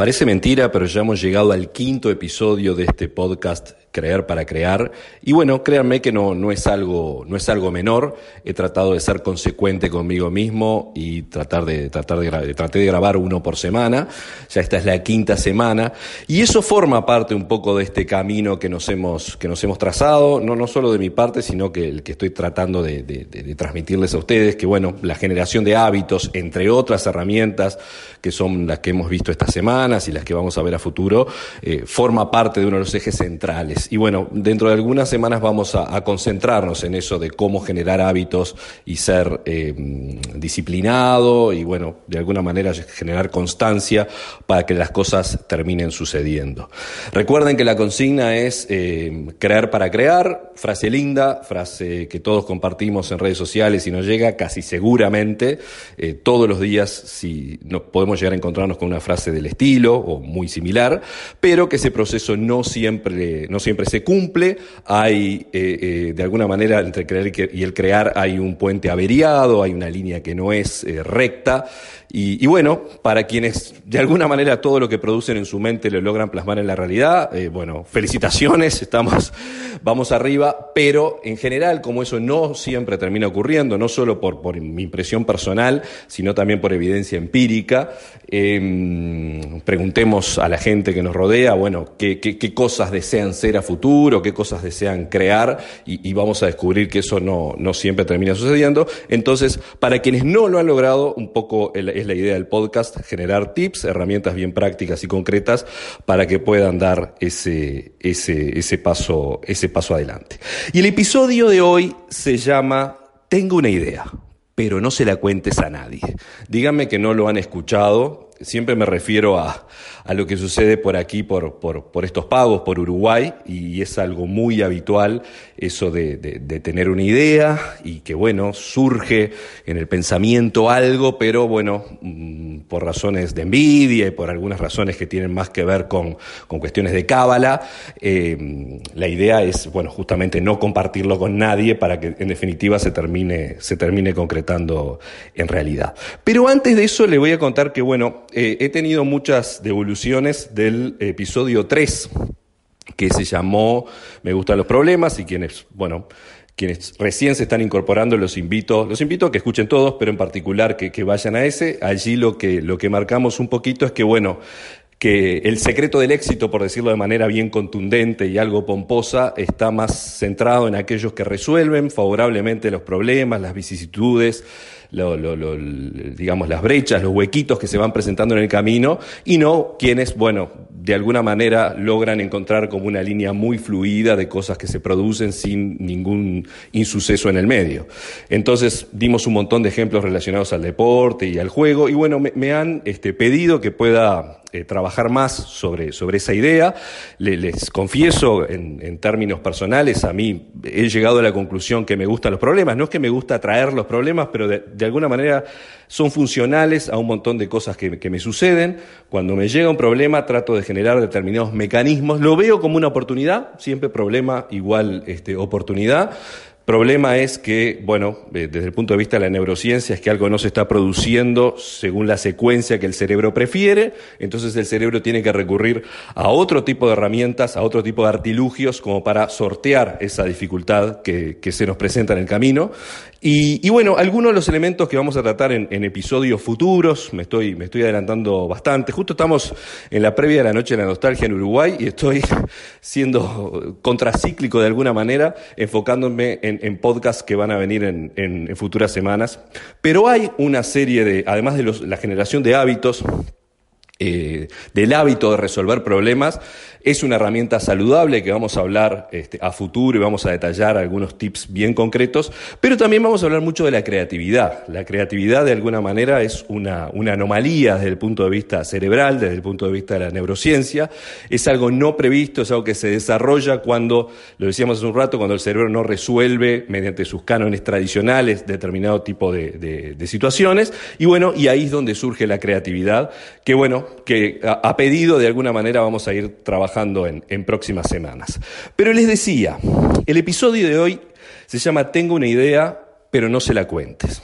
Parece mentira, pero ya hemos llegado al quinto episodio de este podcast creer para crear. Y bueno, créanme que no, no, es algo, no es algo menor. He tratado de ser consecuente conmigo mismo y tratar de, tratar de, traté de grabar uno por semana. Ya esta es la quinta semana. Y eso forma parte un poco de este camino que nos hemos, que nos hemos trazado, no, no solo de mi parte, sino que el que estoy tratando de, transmitirles a ustedes, que bueno, la generación de hábitos, entre otras herramientas que son las que hemos visto estas semanas y las que vamos a ver a futuro, eh, forma parte de uno de los ejes centrales y bueno, dentro de algunas semanas vamos a, concentrarnos en eso de cómo generar hábitos y ser eh, disciplinado y bueno, de alguna manera generar constancia para que las cosas terminen sucediendo. Recuerden que la consigna es eh, crear para crear, frase linda, frase que todos compartimos en redes sociales y nos llega casi seguramente eh, todos los días si no, podemos llegar a encontrarnos con una frase del estilo o muy similar, pero que ese proceso no siempre, no siempre siempre se cumple, hay eh, eh, de alguna manera entre creer y el crear hay un puente averiado, hay una línea que no es eh, recta, y, bueno, para quienes de alguna manera todo lo que producen en su mente lo logran plasmar en la realidad, bueno, felicitaciones, estamos, vamos arriba, pero en general, como eso no siempre termina ocurriendo, no solo por, por mi impresión personal, sino también por evidencia empírica, em, preguntemos a la gente que nos rodea, bueno, qué, qué cosas desean ser futuro, qué cosas desean crear y, vamos a descubrir que eso no, no, siempre termina sucediendo. Entonces, para quienes no lo han logrado, un poco es la idea del podcast, generar tips, herramientas bien prácticas y concretas para que puedan dar ese, ese, ese, paso, ese paso adelante. Y el episodio de hoy se llama Tengo una idea pero no se la cuentes a nadie. Díganme que no lo han escuchado, siempre me refiero a, a lo que sucede por aquí, por, por, por, estos pagos, por Uruguay, y es algo muy habitual eso de, de, tener una idea y que, bueno, surge en el pensamiento algo, pero bueno, mm, por razones de envidia y por algunas razones que tienen más que ver con, con cuestiones de cábala, eh, la idea es, bueno, justamente no compartirlo con nadie para que en definitiva se termine, se termine concretando en realidad. Pero antes de eso le voy a contar que, bueno, eh, he tenido muchas devoluciones del episodio 3, que se llamó Me gustan los problemas y quienes, bueno, quienes recién se están incorporando los invito, los invito a que escuchen todos, pero en particular que, que vayan a ese. Allí lo que, lo que marcamos un poquito es que, bueno, que el secreto del éxito, por decirlo de manera bien contundente y algo pomposa, está más centrado en aquellos que resuelven favorablemente los problemas, las vicisitudes, lo, digamos, las brechas, los huequitos que se van presentando en el camino, y no quienes, bueno, de alguna manera logran encontrar como una línea muy fluida de cosas que se producen sin ningún insuceso en el medio. Entonces dimos un montón de ejemplos relacionados al deporte y al juego, y bueno, me, han este, pedido que pueda eh, trabajar más sobre, sobre esa idea. les confieso, en, en, términos personales, a mí he llegado a la conclusión que me gustan los problemas. No es que me gusta traer los problemas, pero de, de alguna manera son funcionales a un montón de cosas que, que, me suceden. Cuando me llega un problema, trato de generar determinados mecanismos. Lo veo como una oportunidad, siempre problema igual este, oportunidad. Problema es que, bueno, eh, desde el punto de vista de la neurociencia, es que algo no se está produciendo según la secuencia que el cerebro prefiere, entonces el cerebro tiene que recurrir a otro tipo de herramientas, a otro tipo de artilugios como para sortear esa dificultad que, se nos presenta en el camino. Y, bueno, algunos de los elementos que vamos a tratar en, en, episodios futuros, me estoy, me estoy adelantando bastante. Justo estamos en la previa de la Noche de la Nostalgia en Uruguay y estoy siendo contracíclico de alguna manera, enfocándome en, en podcasts que van a venir en, futuras semanas. Pero hay una serie de, además de la generación de hábitos, eh, del hábito de resolver problemas es una herramienta saludable que vamos a hablar este, a futuro y vamos a detallar algunos tips bien concretos, pero también vamos a hablar mucho de la creatividad. La creatividad de alguna manera es una, una anomalía desde el punto de vista cerebral, desde el punto de vista de la neurociencia. Es algo no previsto, es algo que se desarrolla cuando, lo decíamos hace un rato, cuando el cerebro no resuelve mediante sus cánones tradicionales determinado tipo de, de, situaciones. Y bueno, y ahí es donde surge la creatividad, que bueno, que a, a pedido de alguna manera vamos a ir trabajando en, próximas semanas. Pero les decía, el episodio de hoy se llama Tengo una idea, pero no se la cuentes.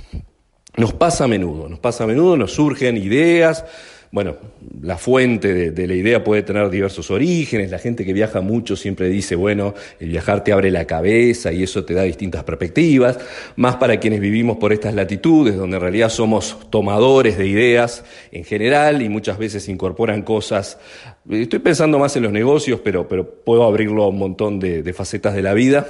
Nos pasa a menudo, nos pasa a menudo, nos surgen ideas, bueno, la fuente de, la idea puede tener diversos orígenes, la gente que viaja mucho siempre dice, bueno, el viajar te abre la cabeza y eso te da distintas perspectivas, más para quienes vivimos por estas latitudes, donde en realidad somos tomadores de ideas en general y muchas veces incorporan cosas, estoy pensando más en los negocios, pero, pero puedo abrirlo a un montón de facetas de la vida,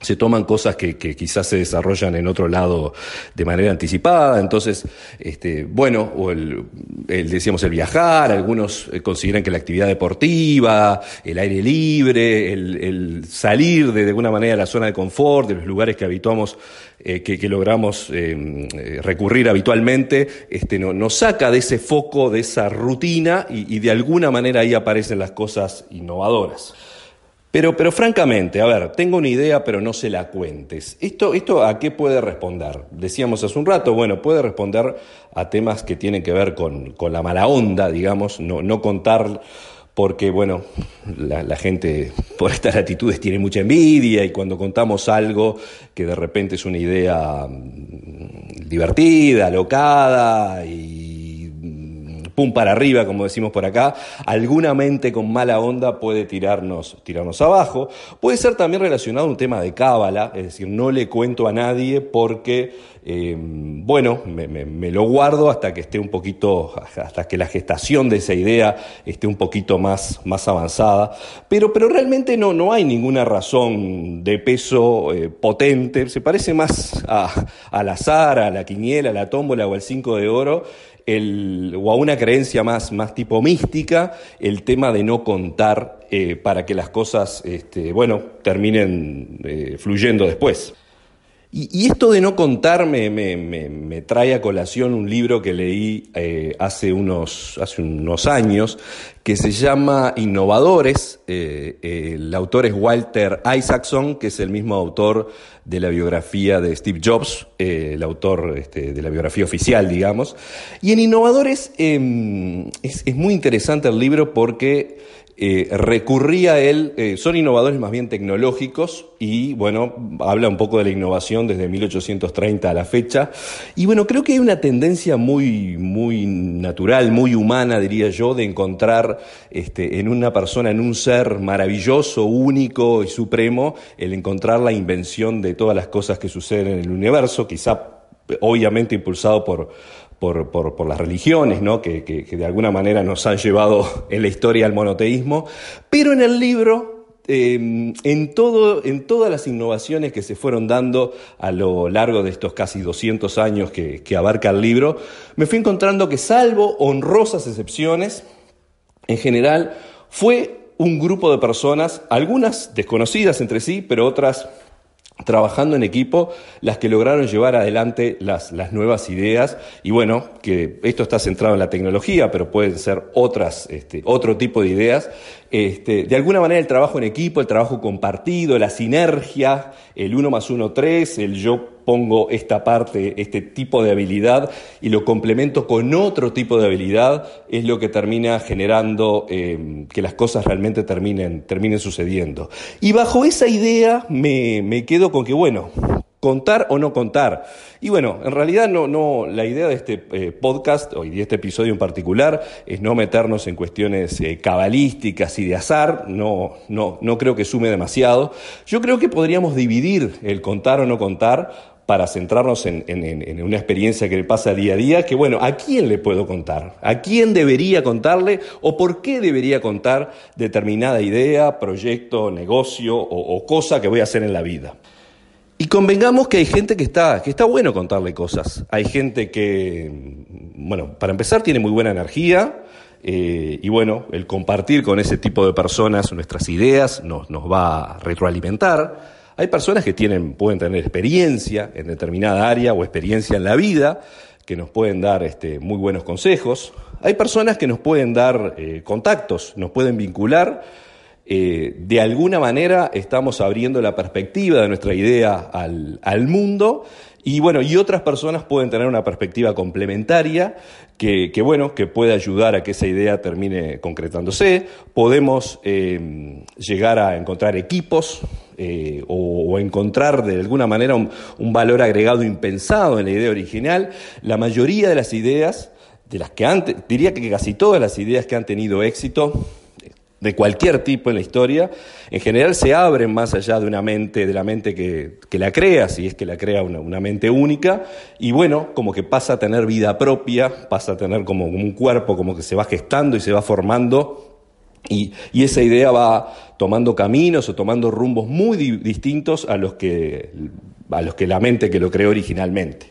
se toman cosas que, quizás se desarrollan en otro lado de manera anticipada, entonces, este, bueno, o el, decíamos el viajar, algunos eh, consideran que la actividad deportiva, el aire libre, el, salir de, alguna manera de la zona de confort, de los lugares que habituamos, eh, que, logramos em, eh, recurrir habitualmente, este, no, nos saca de ese foco, de esa rutina y, y de alguna manera ahí aparecen las cosas innovadoras. Pero, pero francamente, a ver, tengo una idea, pero no se la cuentes. ¿Esto, ¿Esto a qué puede responder? Decíamos hace un rato, bueno, puede responder a temas que tienen que ver con, con la mala onda, digamos, no, no contar porque, bueno, la, la, gente por estas latitudes tiene mucha envidia y cuando contamos algo que de repente es una idea mm, divertida, alocada y pum para arriba, como decimos por acá, alguna mente con mala onda puede tirarnos, tirarnos abajo. Puede ser también relacionado a un tema de cábala, es decir, no le cuento a nadie porque, eh, bueno, me, lo guardo hasta que esté un poquito, hasta que la gestación de esa idea esté un poquito más, más avanzada. Pero, pero realmente no, no hay ninguna razón de peso eh, potente, se parece más a, al azar, a la quiniela, a la tómbola o al cinco de oro o a una creencia más, más tipo mística, el tema de no contar eh, para que las cosas, este, bueno, terminen eh, fluyendo después. Y, esto de no contar me, trae a colación un libro que leí eh, hace, unos, años que se llama Innovadores. Eh, el autor es Walter Isaacson, que es el mismo autor de la biografía de Steve Jobs, eh, el autor este, de la biografía oficial, digamos. Y en Innovadores em, es muy interesante el libro porque eh, recurría a él, eh, son innovadores más bien tecnológicos y bueno, habla un poco de la innovación desde 1830 a la fecha. Y bueno, creo que hay una tendencia muy, muy natural, muy humana, diría yo, de encontrar este, en una persona, en un ser maravilloso, único y supremo, el encontrar la invención de todas las cosas que suceden en el universo, quizá obviamente impulsado por, por, las religiones. Que, de alguna manera nos han llevado en la historia al monoteísmo, pero en el libro em, en todas las innovaciones que se fueron dando a lo largo de estos casi 200 años que, que, abarca el libro, me fui encontrando que salvo honrosas excepciones, en general fue un grupo de personas, algunas desconocidas entre sí, pero otras trabajando en equipo las que lograron llevar adelante las, las, nuevas ideas. Y bueno, que esto está centrado en la tecnología, pero pueden ser otras, este, otro tipo de ideas. Este, de alguna manera el trabajo en equipo, el trabajo compartido, la sinergia, el uno más uno tres, el yo pongo esta parte, este tipo de habilidad y lo complemento con otro tipo de habilidad, es lo que termina generando eh, que las cosas realmente terminen, terminen sucediendo. Y bajo esa idea me, me quedo con que, bueno, contar o no contar. Y bueno, en realidad no, no, la idea de este eh, podcast y de este episodio en particular es no meternos en cuestiones eh, cabalísticas y de azar, no, no, no creo que sume demasiado. Yo creo que podríamos dividir el contar o no contar para centrarnos en, una experiencia que le pasa día a día, que bueno, ¿a quién le puedo contar? ¿A quién debería contarle o por qué debería contar determinada idea, proyecto, negocio o, o cosa que voy a hacer en la vida? Y convengamos que hay gente que está, que está bueno contarle cosas. Hay gente que, bueno, para empezar tiene muy buena energía, eh, y bueno, el compartir con ese tipo de personas nuestras ideas nos, nos va a retroalimentar. Hay personas que tienen, pueden tener experiencia en determinada área o experiencia en la vida, que nos pueden dar este, muy buenos consejos. Hay personas que nos pueden dar eh, contactos, nos pueden vincular. Eh, de alguna manera estamos abriendo la perspectiva de nuestra idea al, mundo y bueno, y otras personas pueden tener una perspectiva complementaria que, bueno, que puede ayudar a que esa idea termine concretándose. Podemos eh, llegar a encontrar equipos eh, o, encontrar de alguna manera un, un valor agregado impensado en la idea original. La mayoría de las ideas, de las que antes, diría que casi todas las ideas que han tenido éxito, de cualquier tipo en la historia, en general se abren más allá de una mente, de la mente que, la crea, si es que la crea una, mente única, y bueno, como que pasa a tener vida propia, pasa a tener como, un cuerpo, como que se va gestando y se va formando, y, esa idea va tomando caminos o tomando rumbos muy distintos a los, que, a los que la mente que lo creó originalmente.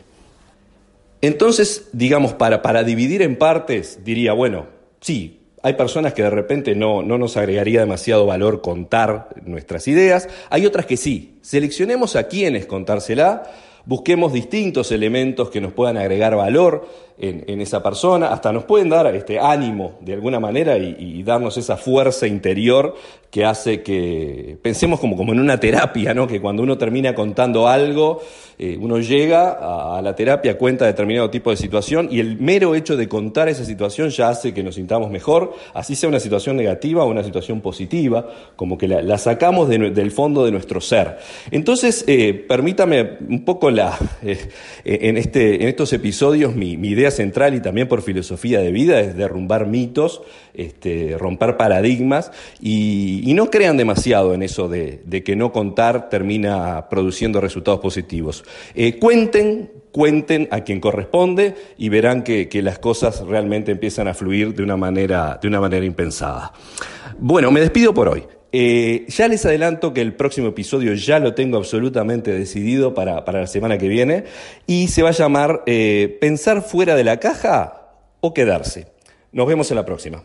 Entonces, digamos, para, para dividir en partes, diría, bueno, sí, hay personas que de repente no, no, nos agregaría demasiado valor contar nuestras ideas, hay otras que sí. Seleccionemos a quienes contársela, busquemos distintos elementos que nos puedan agregar valor en, esa persona, hasta nos pueden dar este ánimo de alguna manera y, darnos esa fuerza interior que hace que pensemos como, como en una terapia, ¿no? que cuando uno termina contando algo, eh, uno llega a, la terapia, cuenta determinado tipo de situación y el mero hecho de contar esa situación ya hace que nos sintamos mejor, así sea una situación negativa o una situación positiva, como que la, sacamos del fondo de nuestro ser. Entonces, eh, permítame un poco la, eh, en, este, en estos episodios mi, mi idea central y también por filosofía de vida es derrumbar mitos, este, romper paradigmas y, no crean demasiado en eso de, que no contar termina produciendo resultados positivos. Eh, cuenten, cuenten a quien corresponde y verán que, que, las cosas realmente empiezan a fluir de una manera, de una manera impensada. Bueno, me despido por hoy. Eh, ya les adelanto que el próximo episodio ya lo tengo absolutamente decidido para, la semana que viene y se va a llamar eh, Pensar fuera de la caja o quedarse. Nos vemos en la próxima.